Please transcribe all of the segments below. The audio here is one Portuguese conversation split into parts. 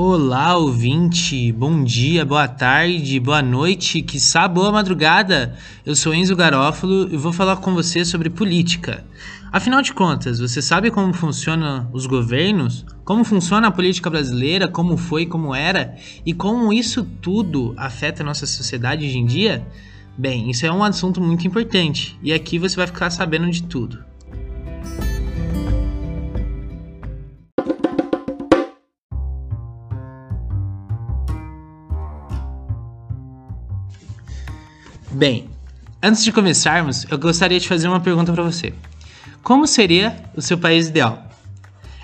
Olá, ouvinte! Bom dia, boa tarde, boa noite, que boa madrugada! Eu sou Enzo Garófalo e vou falar com você sobre política. Afinal de contas, você sabe como funcionam os governos? Como funciona a política brasileira? Como foi, como era? E como isso tudo afeta a nossa sociedade hoje em dia? Bem, isso é um assunto muito importante e aqui você vai ficar sabendo de tudo. Bem, antes de começarmos, eu gostaria de fazer uma pergunta para você. Como seria o seu país ideal?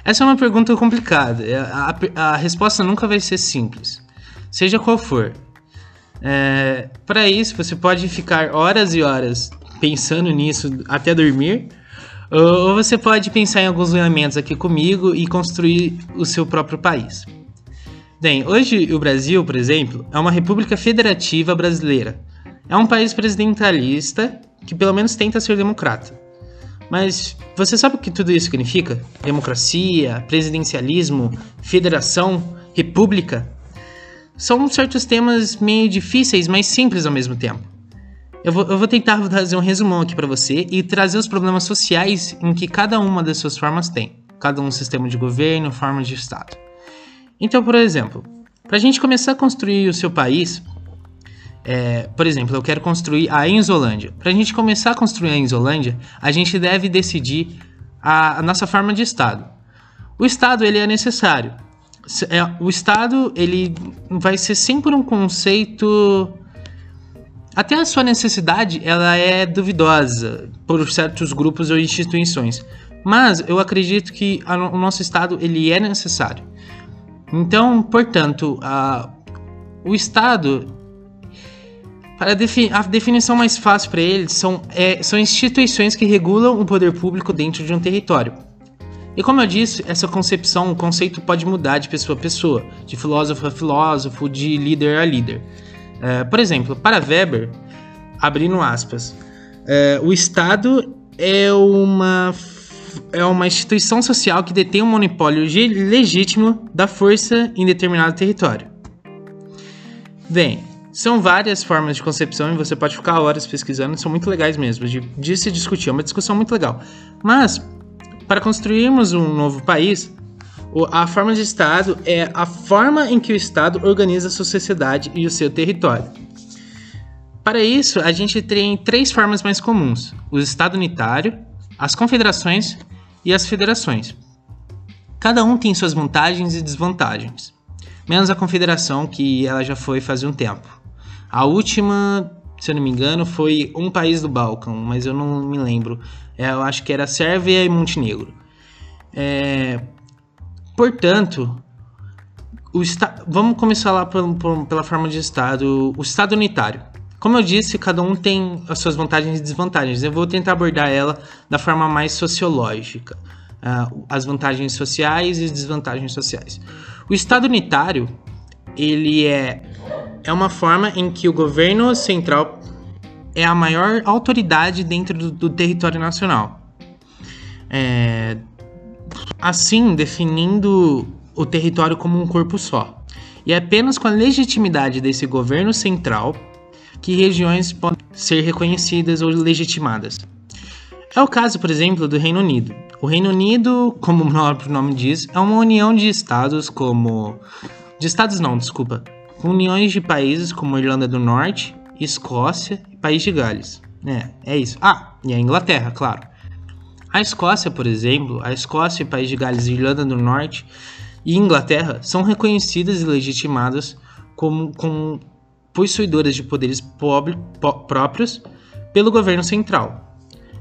Essa é uma pergunta complicada. É, a, a, a resposta nunca vai ser simples, seja qual for. É, para isso, você pode ficar horas e horas pensando nisso até dormir, ou você pode pensar em alguns elementos aqui comigo e construir o seu próprio país. Bem, hoje o Brasil, por exemplo, é uma república federativa brasileira é um país presidentalista que pelo menos tenta ser democrata. Mas você sabe o que tudo isso significa? Democracia, presidencialismo, federação, república? São certos temas meio difíceis, mas simples ao mesmo tempo. Eu vou, eu vou tentar fazer um resumão aqui para você e trazer os problemas sociais em que cada uma das suas formas tem. Cada um sistema de governo, forma de Estado. Então, por exemplo, para a gente começar a construir o seu país, é, por exemplo, eu quero construir a Enzolândia. Para a gente começar a construir a Enzolândia, a gente deve decidir a, a nossa forma de Estado. O Estado ele é necessário. É, o Estado ele vai ser sempre um conceito até a sua necessidade ela é duvidosa por certos grupos ou instituições mas eu acredito que a, o nosso estado ele é necessário então portanto a, o estado para a definição mais fácil para eles são, é, são instituições que regulam o poder público dentro de um território. E como eu disse, essa concepção, o conceito pode mudar de pessoa a pessoa, de filósofo a filósofo, de líder a líder. É, por exemplo, para Weber, abrindo aspas, é, o Estado é uma, é uma instituição social que detém um monopólio legítimo da força em determinado território. Bem, são várias formas de concepção e você pode ficar horas pesquisando, são muito legais mesmo, de, de se discutir, é uma discussão muito legal. Mas, para construirmos um novo país, a forma de Estado é a forma em que o Estado organiza a sua sociedade e o seu território. Para isso, a gente tem três formas mais comuns: o Estado unitário, as confederações e as federações. Cada um tem suas vantagens e desvantagens, menos a confederação, que ela já foi faz um tempo. A última, se eu não me engano, foi um país do Balcão, mas eu não me lembro. É, eu acho que era Sérvia e Montenegro. É, portanto, o vamos começar lá pela forma de Estado. O Estado unitário. Como eu disse, cada um tem as suas vantagens e desvantagens. Eu vou tentar abordar ela da forma mais sociológica. Uh, as vantagens sociais e desvantagens sociais. O Estado unitário, ele é é uma forma em que o governo central é a maior autoridade dentro do, do território nacional. É, assim, definindo o território como um corpo só. E é apenas com a legitimidade desse governo central que regiões podem ser reconhecidas ou legitimadas. É o caso, por exemplo, do Reino Unido. O Reino Unido, como o próprio nome diz, é uma união de estados como. De estados não, desculpa com uniões de países como Irlanda do Norte, Escócia e País de Gales. É, é isso. Ah, e a Inglaterra, claro. A Escócia, por exemplo, a Escócia País de Gales, Irlanda do Norte e Inglaterra são reconhecidas e legitimadas como, como possuidoras de poderes pobre, po, próprios pelo governo central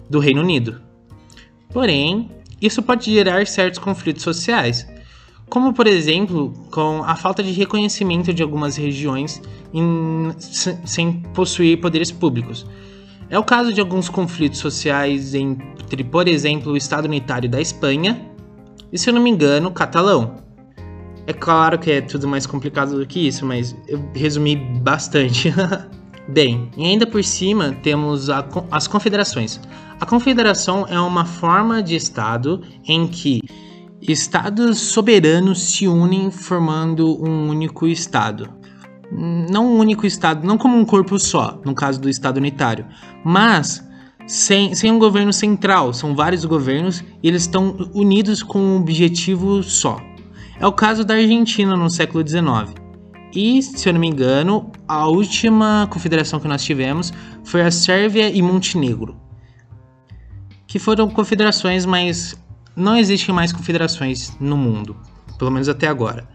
do Reino Unido. Porém, isso pode gerar certos conflitos sociais, como por exemplo com a falta de reconhecimento de algumas regiões em, sem possuir poderes públicos. É o caso de alguns conflitos sociais entre, por exemplo, o Estado Unitário da Espanha e, se eu não me engano, o catalão. É claro que é tudo mais complicado do que isso, mas eu resumi bastante. Bem, e ainda por cima temos a, as confederações. A confederação é uma forma de Estado em que Estados soberanos se unem formando um único Estado. Não um único Estado, não como um corpo só, no caso do Estado unitário, mas sem, sem um governo central, são vários governos e eles estão unidos com um objetivo só. É o caso da Argentina no século XIX. E, se eu não me engano, a última confederação que nós tivemos foi a Sérvia e Montenegro, que foram confederações, mas não existem mais confederações no mundo, pelo menos até agora.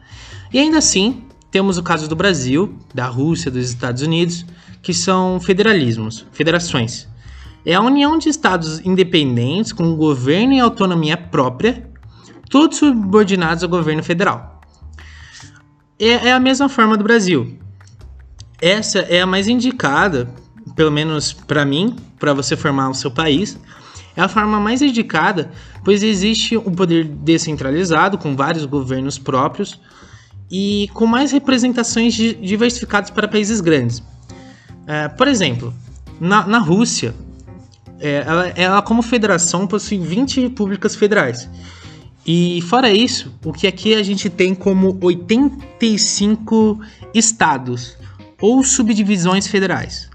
E ainda assim, temos o caso do Brasil, da Rússia, dos Estados Unidos, que são federalismos, federações. É a união de estados independentes com governo e autonomia própria, todos subordinados ao governo federal. É, é a mesma forma do Brasil. Essa é a mais indicada, pelo menos para mim, para você formar o seu país. É a forma mais indicada, pois existe um poder descentralizado com vários governos próprios e com mais representações diversificadas para países grandes. É, por exemplo, na, na Rússia, é, ela, ela, como federação, possui 20 repúblicas federais. E fora isso, o que aqui a gente tem como 85 estados ou subdivisões federais,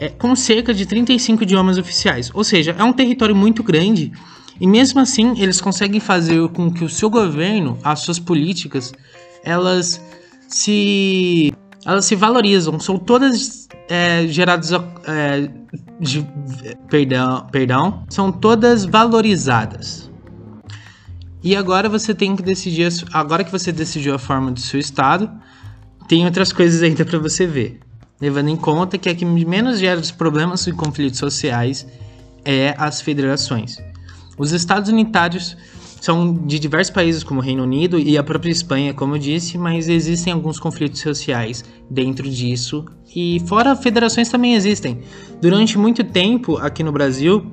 é, com cerca de 35 idiomas oficiais. Ou seja, é um território muito grande e mesmo assim eles conseguem fazer com que o seu governo, as suas políticas, elas se elas se valorizam. São todas é, geradas é, de, perdão, perdão, são todas valorizadas. E agora você tem que decidir, agora que você decidiu a forma do seu estado, tem outras coisas ainda para você ver. Levando em conta que a que menos gera os problemas e conflitos sociais é as federações. Os estados unitários são de diversos países, como o Reino Unido e a própria Espanha, como eu disse, mas existem alguns conflitos sociais dentro disso. E fora federações também existem. Durante muito tempo, aqui no Brasil,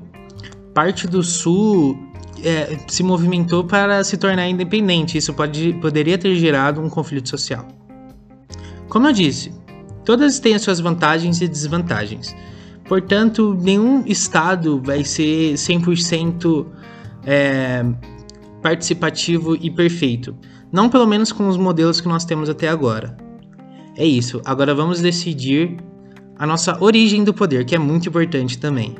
parte do Sul é, se movimentou para se tornar independente. Isso pode, poderia ter gerado um conflito social. Como eu disse, todas têm as suas vantagens e desvantagens. Portanto, nenhum estado vai ser 100% é, participativo e perfeito. Não pelo menos com os modelos que nós temos até agora. É isso. Agora vamos decidir a nossa origem do poder, que é muito importante também.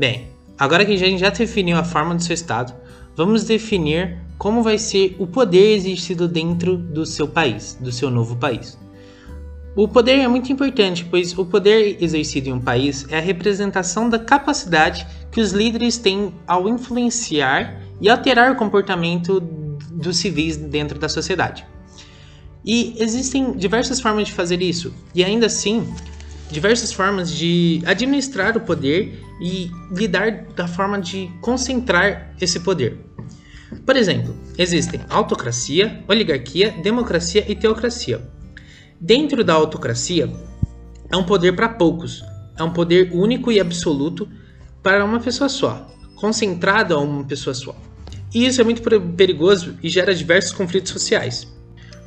Bem, agora que a gente já definiu a forma do seu estado, vamos definir como vai ser o poder exercido dentro do seu país, do seu novo país. O poder é muito importante, pois o poder exercido em um país é a representação da capacidade que os líderes têm ao influenciar e alterar o comportamento dos civis dentro da sociedade. E existem diversas formas de fazer isso, e ainda assim, diversas formas de administrar o poder e lidar da forma de concentrar esse poder. Por exemplo, existem autocracia, oligarquia, democracia e teocracia. Dentro da autocracia, é um poder para poucos, é um poder único e absoluto para uma pessoa só, concentrado a uma pessoa só. E isso é muito perigoso e gera diversos conflitos sociais,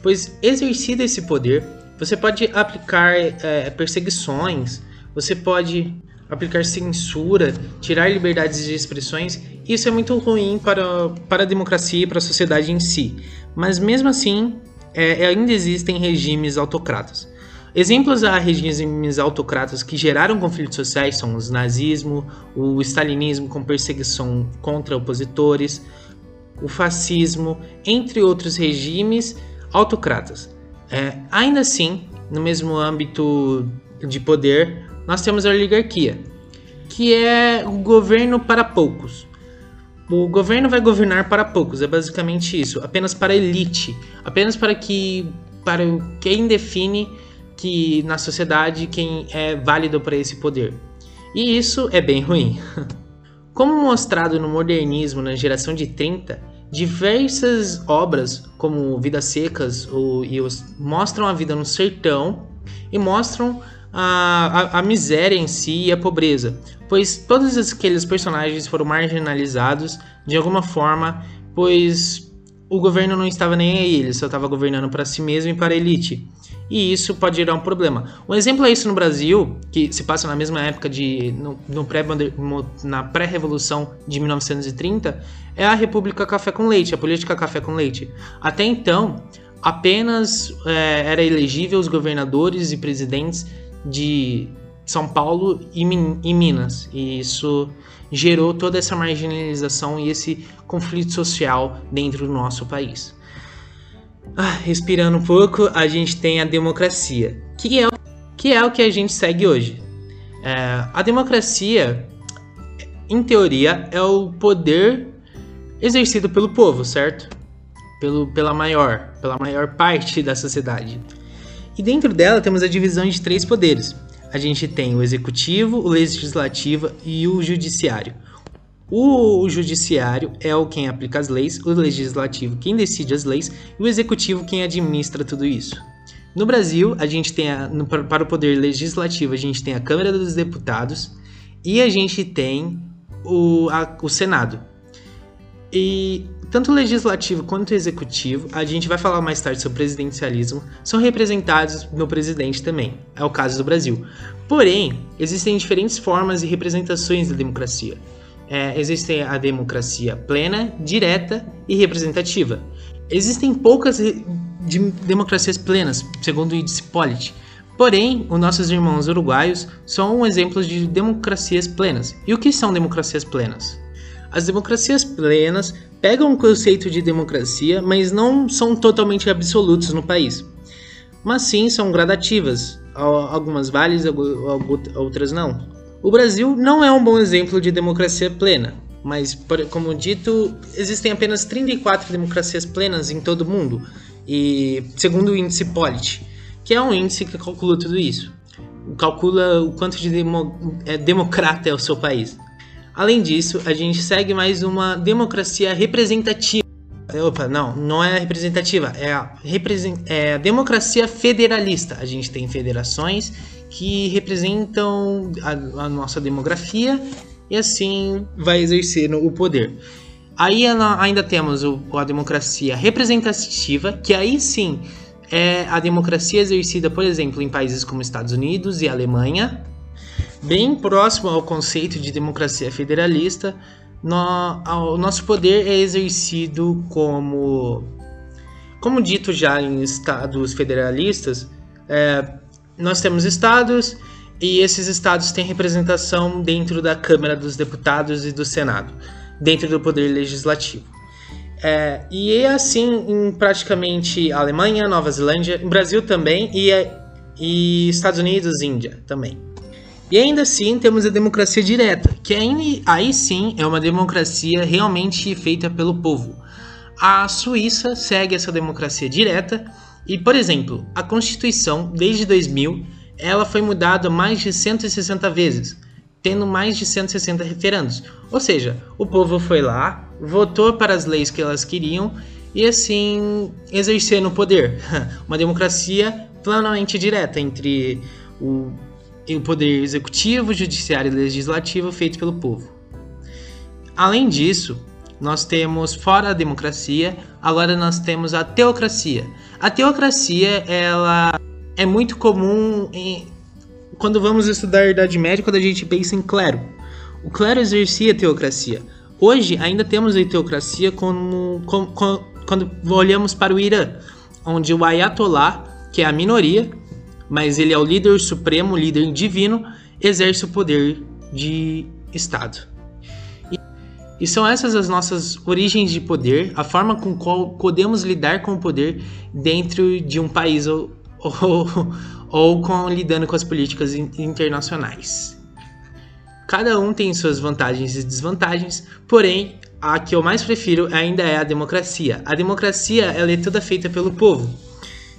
pois exercido esse poder, você pode aplicar é, perseguições, você pode aplicar censura, tirar liberdades de expressões, isso é muito ruim para, para a democracia e para a sociedade em si. Mas mesmo assim, é, ainda existem regimes autocratas. Exemplos a regimes autocratas que geraram conflitos sociais são o nazismo, o stalinismo com perseguição contra opositores, o fascismo, entre outros regimes autocratas. É, ainda assim, no mesmo âmbito de poder, nós temos a oligarquia, que é o governo para poucos. O governo vai governar para poucos, é basicamente isso, apenas para a elite, apenas para que para quem define que na sociedade quem é válido para esse poder. E isso é bem ruim. Como mostrado no modernismo na geração de 30, diversas obras, como Vidas Secas ou, e os, mostram a vida no sertão e mostram a, a, a miséria em si e a pobreza, pois todos aqueles personagens foram marginalizados de alguma forma, pois o governo não estava nem aí, ele só estava governando para si mesmo e para a elite. E isso pode gerar um problema. Um exemplo é isso no Brasil, que se passa na mesma época de no, no pré na pré-revolução de 1930, é a República Café com Leite, a política Café com Leite. Até então, apenas é, era elegível os governadores e presidentes de São Paulo e, e Minas, e isso gerou toda essa marginalização e esse conflito social dentro do nosso país. Ah, respirando um pouco, a gente tem a democracia, que é, que é o que a gente segue hoje. É, a democracia, em teoria, é o poder exercido pelo povo, certo? Pelo, pela maior, pela maior parte da sociedade. E dentro dela temos a divisão de três poderes. A gente tem o executivo, o legislativo e o judiciário. O judiciário é o quem aplica as leis, o legislativo quem decide as leis e o executivo quem administra tudo isso. No Brasil, a gente tem a, no, para o poder legislativo, a gente tem a Câmara dos Deputados e a gente tem o, a, o Senado. E tanto o legislativo quanto o executivo, a gente vai falar mais tarde sobre presidencialismo, são representados no presidente também. É o caso do Brasil. Porém, existem diferentes formas e representações da democracia é, existe a democracia plena, direta e representativa. Existem poucas de democracias plenas, segundo o Polity. Porém, os nossos irmãos uruguaios são exemplos de democracias plenas. E o que são democracias plenas? As democracias plenas pegam o conceito de democracia, mas não são totalmente absolutos no país. Mas sim são gradativas. Algumas válidas, outras não. O Brasil não é um bom exemplo de democracia plena, mas, como dito, existem apenas 34 democracias plenas em todo o mundo, e segundo o índice Polity, que é um índice que calcula tudo isso. Calcula o quanto de demo, é, democrata é o seu país. Além disso, a gente segue mais uma democracia representativa. Opa, não, não é representativa, é a, represent, é a democracia federalista. A gente tem federações que representam a, a nossa demografia e assim vai exercendo o poder. Aí ainda temos a democracia representativa, que aí sim é a democracia exercida, por exemplo, em países como Estados Unidos e Alemanha, bem próximo ao conceito de democracia federalista. O nosso poder é exercido como, como dito já em estados federalistas, é, nós temos estados e esses estados têm representação dentro da Câmara dos Deputados e do Senado, dentro do Poder Legislativo. É, e é assim em praticamente Alemanha, Nova Zelândia, Brasil também e, e Estados Unidos, Índia também. E ainda assim temos a democracia direta, que aí, aí sim é uma democracia realmente feita pelo povo. A Suíça segue essa democracia direta e, por exemplo, a Constituição, desde 2000, ela foi mudada mais de 160 vezes, tendo mais de 160 referendos. Ou seja, o povo foi lá, votou para as leis que elas queriam e assim exercendo o poder. Uma democracia plenamente direta entre o, o poder executivo, judiciário e legislativo feito pelo povo. Além disso, nós temos fora a democracia, agora nós temos a teocracia. A teocracia, ela é muito comum em, quando vamos estudar a Idade Média, quando a gente pensa em clero. O clero exercia a teocracia. Hoje ainda temos a teocracia como, como, quando olhamos para o Irã, onde o Ayatollah, que é a minoria, mas ele é o líder supremo, líder divino, exerce o poder de Estado. E são essas as nossas origens de poder, a forma com qual podemos lidar com o poder dentro de um país ou, ou, ou com, lidando com as políticas internacionais. Cada um tem suas vantagens e desvantagens, porém, a que eu mais prefiro ainda é a democracia. A democracia ela é toda feita pelo povo.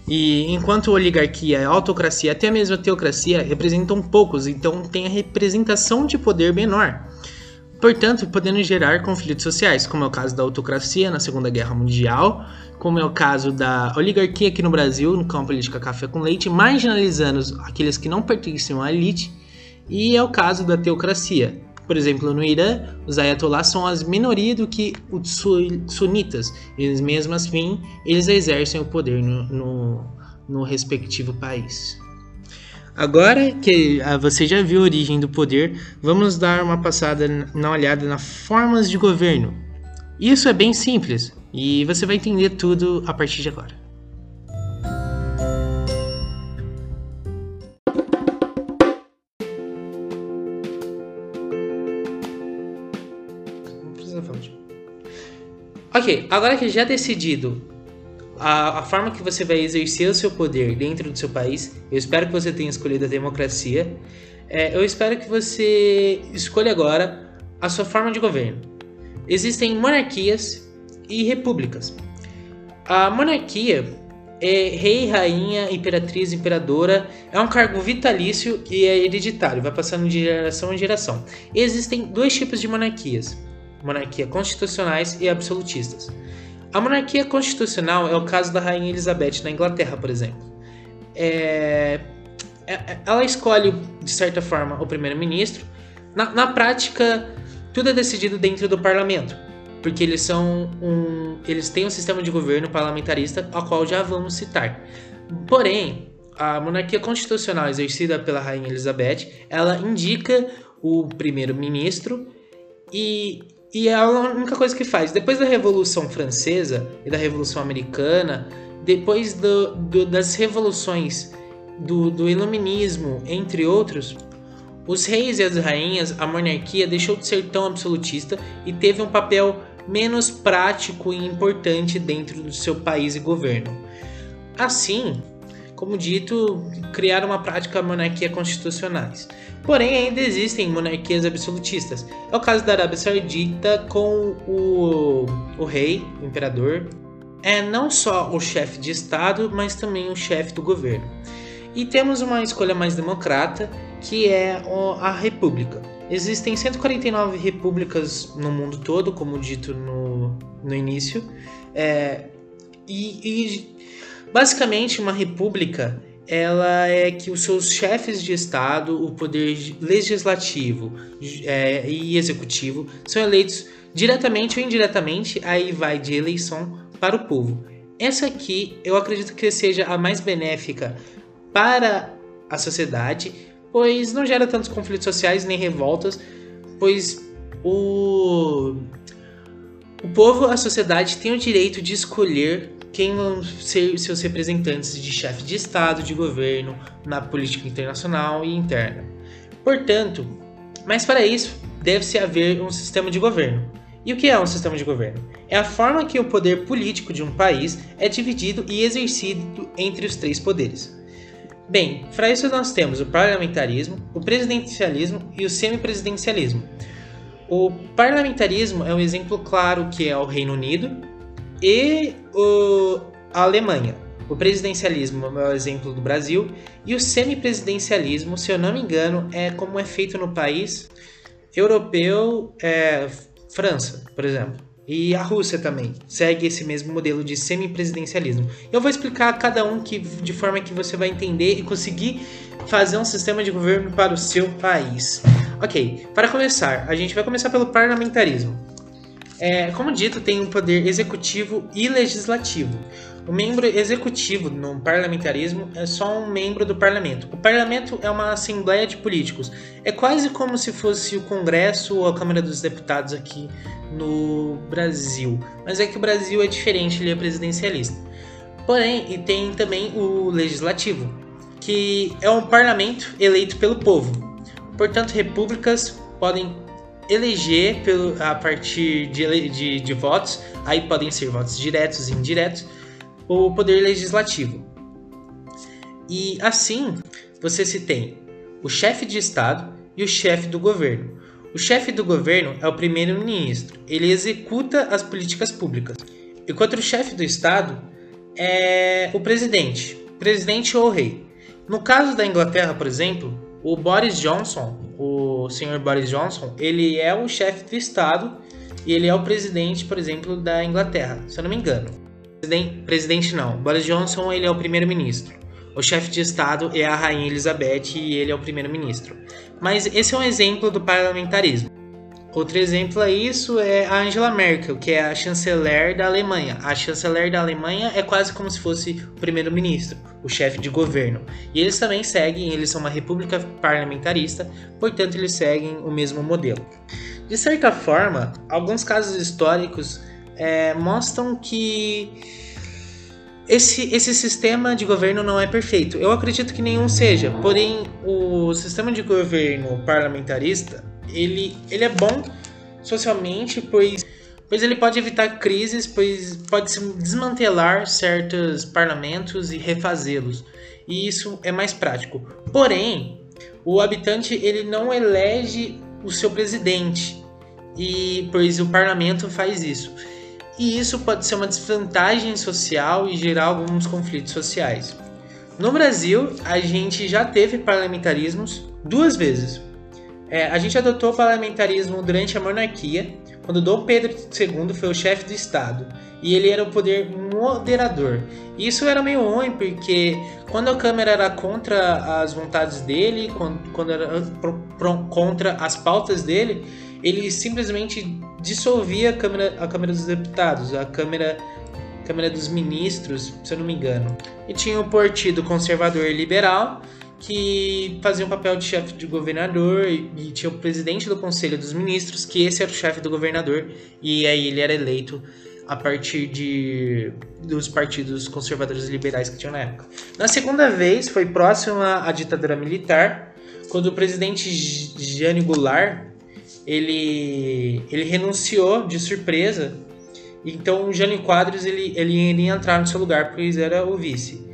E enquanto oligarquia, a autocracia, até mesmo a teocracia representam poucos, então tem a representação de poder menor portanto, podendo gerar conflitos sociais, como é o caso da autocracia na Segunda Guerra Mundial, como é o caso da oligarquia aqui no Brasil, no campo política café com leite, marginalizando aqueles que não pertencem à elite, e é o caso da teocracia. Por exemplo, no Irã, os ayatollahs são as minorias do que os sunitas. Eles mesmo assim, eles exercem o poder no, no, no respectivo país. Agora que ah, você já viu a origem do poder, vamos dar uma passada na olhada nas formas de governo. Isso é bem simples e você vai entender tudo a partir de agora. Ok, agora que já decidido a, a, forma que você vai exercer o seu poder dentro do seu país. Eu espero que você tenha escolhido a democracia. É, eu espero que você escolha agora a sua forma de governo. Existem monarquias e repúblicas. A monarquia é rei, rainha, imperatriz, imperadora. É um cargo vitalício e é hereditário, vai passando de geração em geração. Existem dois tipos de monarquias: monarquia constitucionais e absolutistas. A monarquia constitucional é o caso da Rainha Elizabeth na Inglaterra, por exemplo. É... é, é ela escolhe, de certa forma, o primeiro-ministro. Na, na, prática, tudo é decidido dentro do parlamento, porque eles são um, eles têm um sistema de governo parlamentarista, ao qual já vamos citar. Porém, a monarquia constitucional exercida pela Rainha Elizabeth, ela indica o primeiro-ministro e e é a única coisa que faz. Depois da Revolução Francesa e da Revolução Americana, depois do, do, das revoluções do, do Iluminismo, entre outros, os reis e as rainhas, a monarquia deixou de ser tão absolutista e teve um papel menos prático e importante dentro do seu país e governo. Assim, como dito, criaram uma prática monarquia constitucionais. Porém, ainda existem monarquias absolutistas. É o caso da Arábia Saudita com o, o rei, o imperador, é não só o chefe de Estado, mas também o chefe do governo. E temos uma escolha mais democrata, que é a República. Existem 149 repúblicas no mundo todo, como dito no, no início, é, e, e basicamente uma república ela é que os seus chefes de Estado, o poder legislativo é, e executivo, são eleitos diretamente ou indiretamente, aí vai de eleição para o povo. Essa aqui eu acredito que seja a mais benéfica para a sociedade, pois não gera tantos conflitos sociais nem revoltas, pois o, o povo, a sociedade tem o direito de escolher quem vão ser seus representantes de chefe de Estado, de governo, na política internacional e interna. Portanto, mas para isso deve-se haver um sistema de governo. E o que é um sistema de governo? É a forma que o poder político de um país é dividido e exercido entre os três poderes. Bem, para isso nós temos o parlamentarismo, o presidencialismo e o semipresidencialismo. O parlamentarismo é um exemplo claro que é o Reino Unido, e o, a Alemanha. O presidencialismo é o exemplo do Brasil e o semipresidencialismo, se eu não me engano, é como é feito no país europeu, é, França, por exemplo. E a Rússia também segue esse mesmo modelo de semipresidencialismo. Eu vou explicar cada um que, de forma que você vai entender e conseguir fazer um sistema de governo para o seu país. Ok, para começar, a gente vai começar pelo parlamentarismo. É, como dito, tem um poder executivo e legislativo. O membro executivo no parlamentarismo é só um membro do parlamento. O parlamento é uma assembleia de políticos. É quase como se fosse o Congresso ou a Câmara dos Deputados aqui no Brasil. Mas é que o Brasil é diferente, ele é presidencialista. Porém, e tem também o legislativo, que é um parlamento eleito pelo povo. Portanto, repúblicas podem eleger pelo, a partir de, de, de votos, aí podem ser votos diretos e indiretos, o poder legislativo. E assim você se tem o chefe de Estado e o chefe do governo. O chefe do governo é o primeiro-ministro, ele executa as políticas públicas, enquanto o chefe do Estado é o presidente, presidente ou rei. No caso da Inglaterra, por exemplo, o Boris Johnson, o senhor Boris Johnson, ele é o chefe do Estado e ele é o presidente, por exemplo, da Inglaterra, se eu não me engano. Presidente, presidente não, Boris Johnson ele é o primeiro-ministro. O chefe de Estado é a Rainha Elizabeth e ele é o primeiro-ministro. Mas esse é um exemplo do parlamentarismo. Outro exemplo a isso é a Angela Merkel, que é a chanceler da Alemanha. A chanceler da Alemanha é quase como se fosse o primeiro-ministro, o chefe de governo. E eles também seguem, eles são uma república parlamentarista, portanto eles seguem o mesmo modelo. De certa forma, alguns casos históricos é, mostram que esse, esse sistema de governo não é perfeito. Eu acredito que nenhum seja, porém o sistema de governo parlamentarista ele, ele é bom socialmente, pois, pois ele pode evitar crises, pois pode se desmantelar certos parlamentos e refazê-los. E isso é mais prático. Porém, o habitante ele não elege o seu presidente, e pois o parlamento faz isso. E isso pode ser uma desvantagem social e gerar alguns conflitos sociais. No Brasil, a gente já teve parlamentarismos duas vezes. É, a gente adotou o parlamentarismo durante a monarquia, quando Dom Pedro II foi o chefe do Estado e ele era o poder moderador. Isso era meio ruim porque quando a Câmara era contra as vontades dele, quando, quando era pro, pro, contra as pautas dele, ele simplesmente dissolvia a Câmara, a Câmara dos Deputados, a Câmara, Câmara dos Ministros, se eu não me engano. E tinha o Partido Conservador Liberal, que fazia um papel de chefe de governador e tinha o presidente do Conselho dos Ministros, que esse era o chefe do governador, e aí ele era eleito a partir de dos partidos conservadores e liberais que tinham na época. Na segunda vez foi próximo à ditadura militar, quando o presidente Jânio Goulart ele, ele renunciou de surpresa, então o Jânio Quadros ele, ele iria entrar no seu lugar, pois era o vice.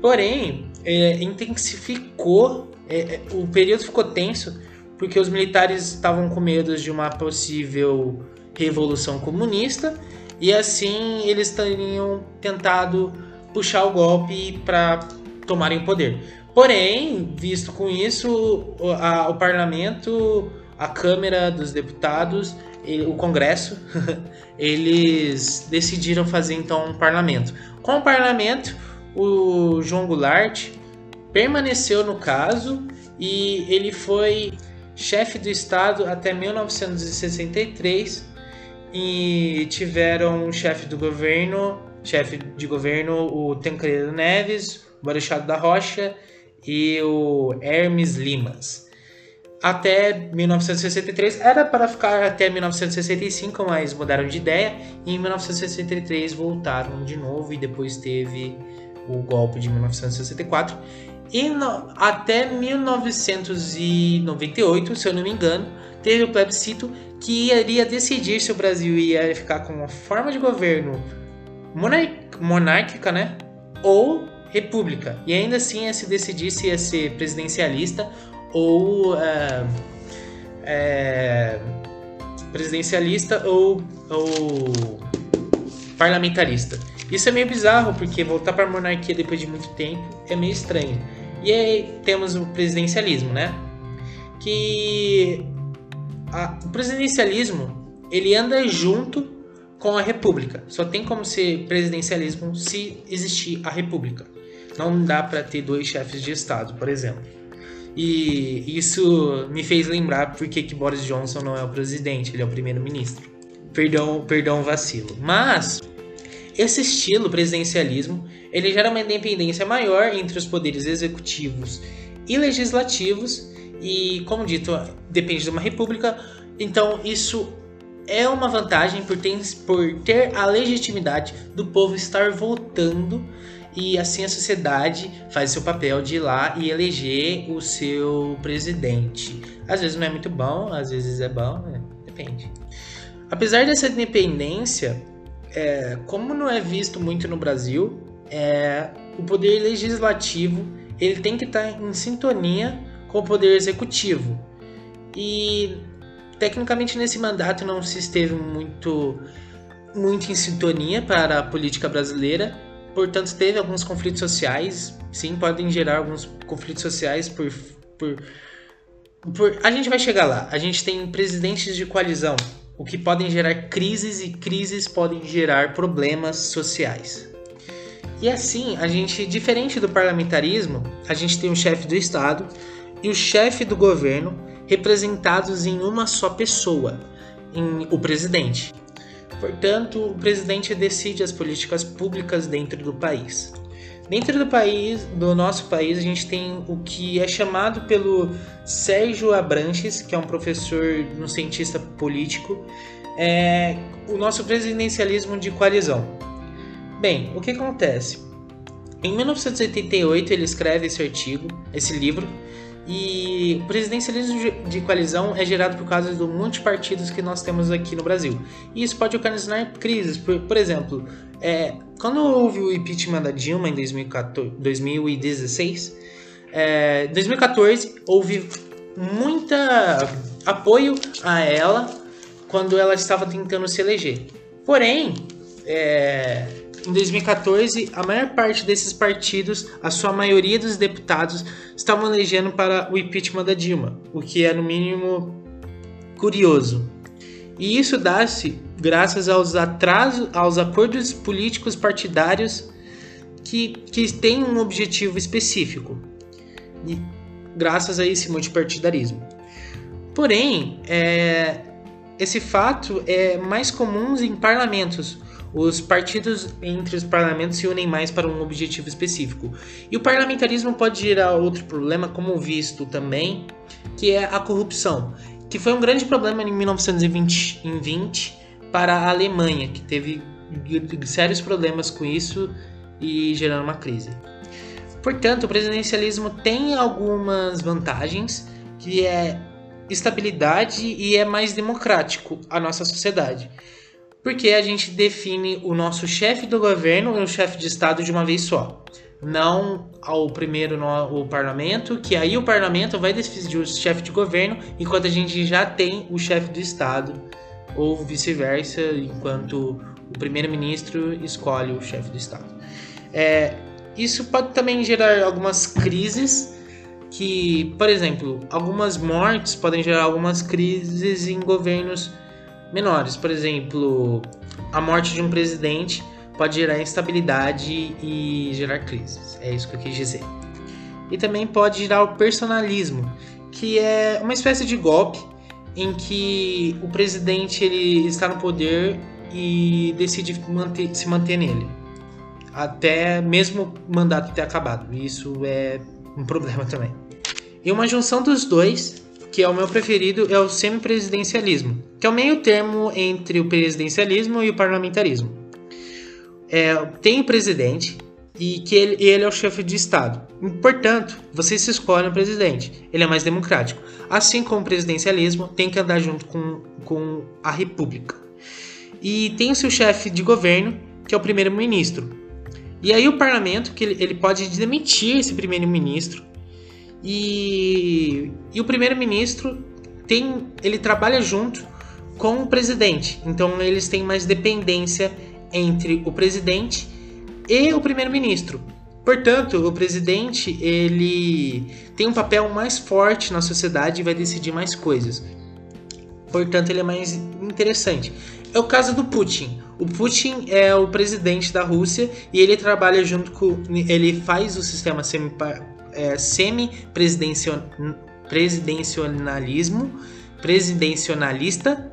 Porém, é, intensificou, é, é, o período ficou tenso porque os militares estavam com medo de uma possível revolução comunista e assim eles teriam tentado puxar o golpe para tomarem o poder. Porém, visto com isso, o, a, o parlamento, a Câmara dos Deputados, ele, o Congresso, eles decidiram fazer então um parlamento. Com o parlamento, o João Goulart permaneceu no caso e ele foi chefe do estado até 1963 e tiveram um chefe do governo, chefe de governo, o Tancredo Neves, o Marechado da Rocha e o Hermes Limas. Até 1963 era para ficar até 1965, mas mudaram de ideia e em 1963 voltaram de novo e depois teve o golpe de 1964 e no, até 1998, se eu não me engano, teve o plebiscito que iria decidir se o Brasil ia ficar com uma forma de governo monárquica, né? Ou república. E ainda assim ia se decidir se ia ser presidencialista ou é, é, presidencialista ou, ou parlamentarista. Isso é meio bizarro, porque voltar para a monarquia depois de muito tempo é meio estranho. E aí temos o presidencialismo, né? Que a, o presidencialismo ele anda junto com a república. Só tem como ser presidencialismo se existir a república. Não dá para ter dois chefes de estado, por exemplo. E isso me fez lembrar porque que Boris Johnson não é o presidente, ele é o primeiro-ministro. Perdão, perdão vacilo. Mas esse estilo presidencialismo ele gera uma independência maior entre os poderes executivos e legislativos e, como dito, depende de uma república. Então isso é uma vantagem por ter, por ter a legitimidade do povo estar votando e assim a sociedade faz seu papel de ir lá e eleger o seu presidente. Às vezes não é muito bom, às vezes é bom, né? depende. Apesar dessa independência, é, como não é visto muito no Brasil, é, o poder legislativo ele tem que estar em sintonia com o poder executivo. E tecnicamente nesse mandato não se esteve muito muito em sintonia para a política brasileira, portanto teve alguns conflitos sociais, sim, podem gerar alguns conflitos sociais por, por, por a gente vai chegar lá. A gente tem presidentes de coalizão o que podem gerar crises e crises podem gerar problemas sociais. E assim, a gente, diferente do parlamentarismo, a gente tem o chefe do Estado e o chefe do governo representados em uma só pessoa, em o presidente. Portanto, o presidente decide as políticas públicas dentro do país. Dentro do país, do nosso país, a gente tem o que é chamado pelo Sérgio Abranches, que é um professor, um cientista político, é o nosso presidencialismo de coalizão. Bem, o que acontece? Em 1988 ele escreve esse artigo, esse livro, e o presidencialismo de coalizão é gerado por causa do multipartidos que nós temos aqui no Brasil. E isso pode ocasionar crises. Por, por exemplo, é, quando houve o impeachment da Dilma em 2014, 2016, é, 2014 houve muita apoio a ela quando ela estava tentando se eleger. Porém, é, em 2014, a maior parte desses partidos, a sua maioria dos deputados, estavam elegendo para o impeachment da Dilma, o que é, no mínimo, curioso. E isso dá-se graças aos atrasos, aos acordos políticos partidários que, que têm um objetivo específico, e graças a esse multipartidarismo. Porém, é, esse fato é mais comum em parlamentos, os partidos entre os parlamentos se unem mais para um objetivo específico. E o parlamentarismo pode gerar outro problema, como visto também, que é a corrupção, que foi um grande problema em 1920 em 20, para a Alemanha, que teve sérios problemas com isso e gerando uma crise. Portanto, o presidencialismo tem algumas vantagens, que é estabilidade e é mais democrático a nossa sociedade porque a gente define o nosso chefe do governo e o chefe de Estado de uma vez só. Não ao primeiro no, o parlamento, que aí o parlamento vai decidir o chefe de governo, enquanto a gente já tem o chefe do Estado, ou vice-versa, enquanto o primeiro-ministro escolhe o chefe do Estado. É, isso pode também gerar algumas crises que, por exemplo, algumas mortes podem gerar algumas crises em governos menores. Por exemplo, a morte de um presidente pode gerar instabilidade e gerar crises. É isso que eu quis dizer. E também pode gerar o personalismo, que é uma espécie de golpe em que o presidente ele está no poder e decide manter, se manter nele até mesmo o mandato ter acabado. Isso é um problema também. E uma junção dos dois que é o meu preferido, é o semipresidencialismo, que é o meio termo entre o presidencialismo e o parlamentarismo. É, tem o presidente e que ele, ele é o chefe de Estado. Portanto, você se escolhe um presidente. Ele é mais democrático. Assim como o presidencialismo, tem que andar junto com, com a república. E tem o seu chefe de governo, que é o primeiro-ministro. E aí o parlamento, que ele, ele pode demitir esse primeiro-ministro e, e o primeiro-ministro tem, ele trabalha junto com o presidente. Então eles têm mais dependência entre o presidente e o primeiro-ministro. Portanto, o presidente ele tem um papel mais forte na sociedade e vai decidir mais coisas. Portanto, ele é mais interessante. É o caso do Putin. O Putin é o presidente da Rússia e ele trabalha junto com. Ele faz o sistema semi é, semi-presidencialismo presidencionalista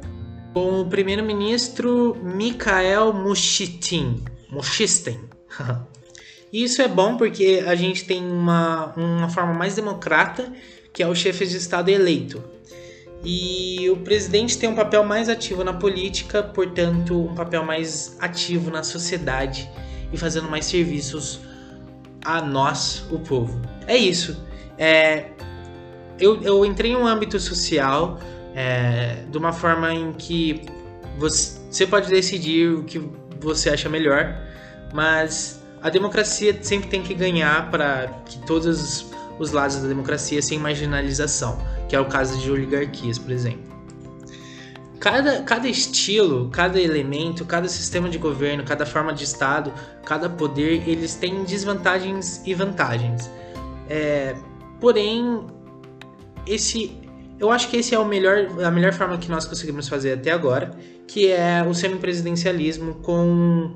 com o primeiro-ministro Mikhail Mushstin. Mushstin. Isso é bom porque a gente tem uma, uma forma mais democrata, que é o chefe de Estado eleito. E o presidente tem um papel mais ativo na política, portanto, um papel mais ativo na sociedade e fazendo mais serviços a nós, o povo. É isso. É, eu, eu entrei em um âmbito social é, de uma forma em que você, pode decidir o que você acha melhor, mas a democracia sempre tem que ganhar para que todos os lados da democracia sem marginalização, que é o caso de oligarquias, por exemplo cada, cada estilo, cada elemento, cada sistema de governo, cada forma de Estado, cada poder, eles têm desvantagens e vantagens. É, porém, esse, eu acho que esse é o melhor, a melhor forma que nós conseguimos fazer até agora, que é o semipresidencialismo com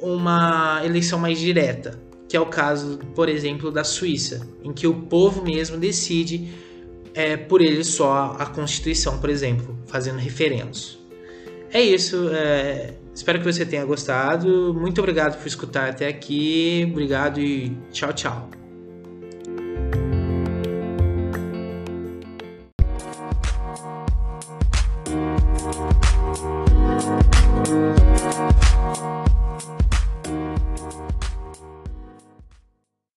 uma eleição mais direta, que é o caso, por exemplo, da Suíça, em que o povo mesmo decide é, por ele só a Constituição, por exemplo, fazendo referendos. É isso. É, espero que você tenha gostado. Muito obrigado por escutar até aqui. Obrigado e tchau, tchau.